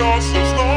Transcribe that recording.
your sister.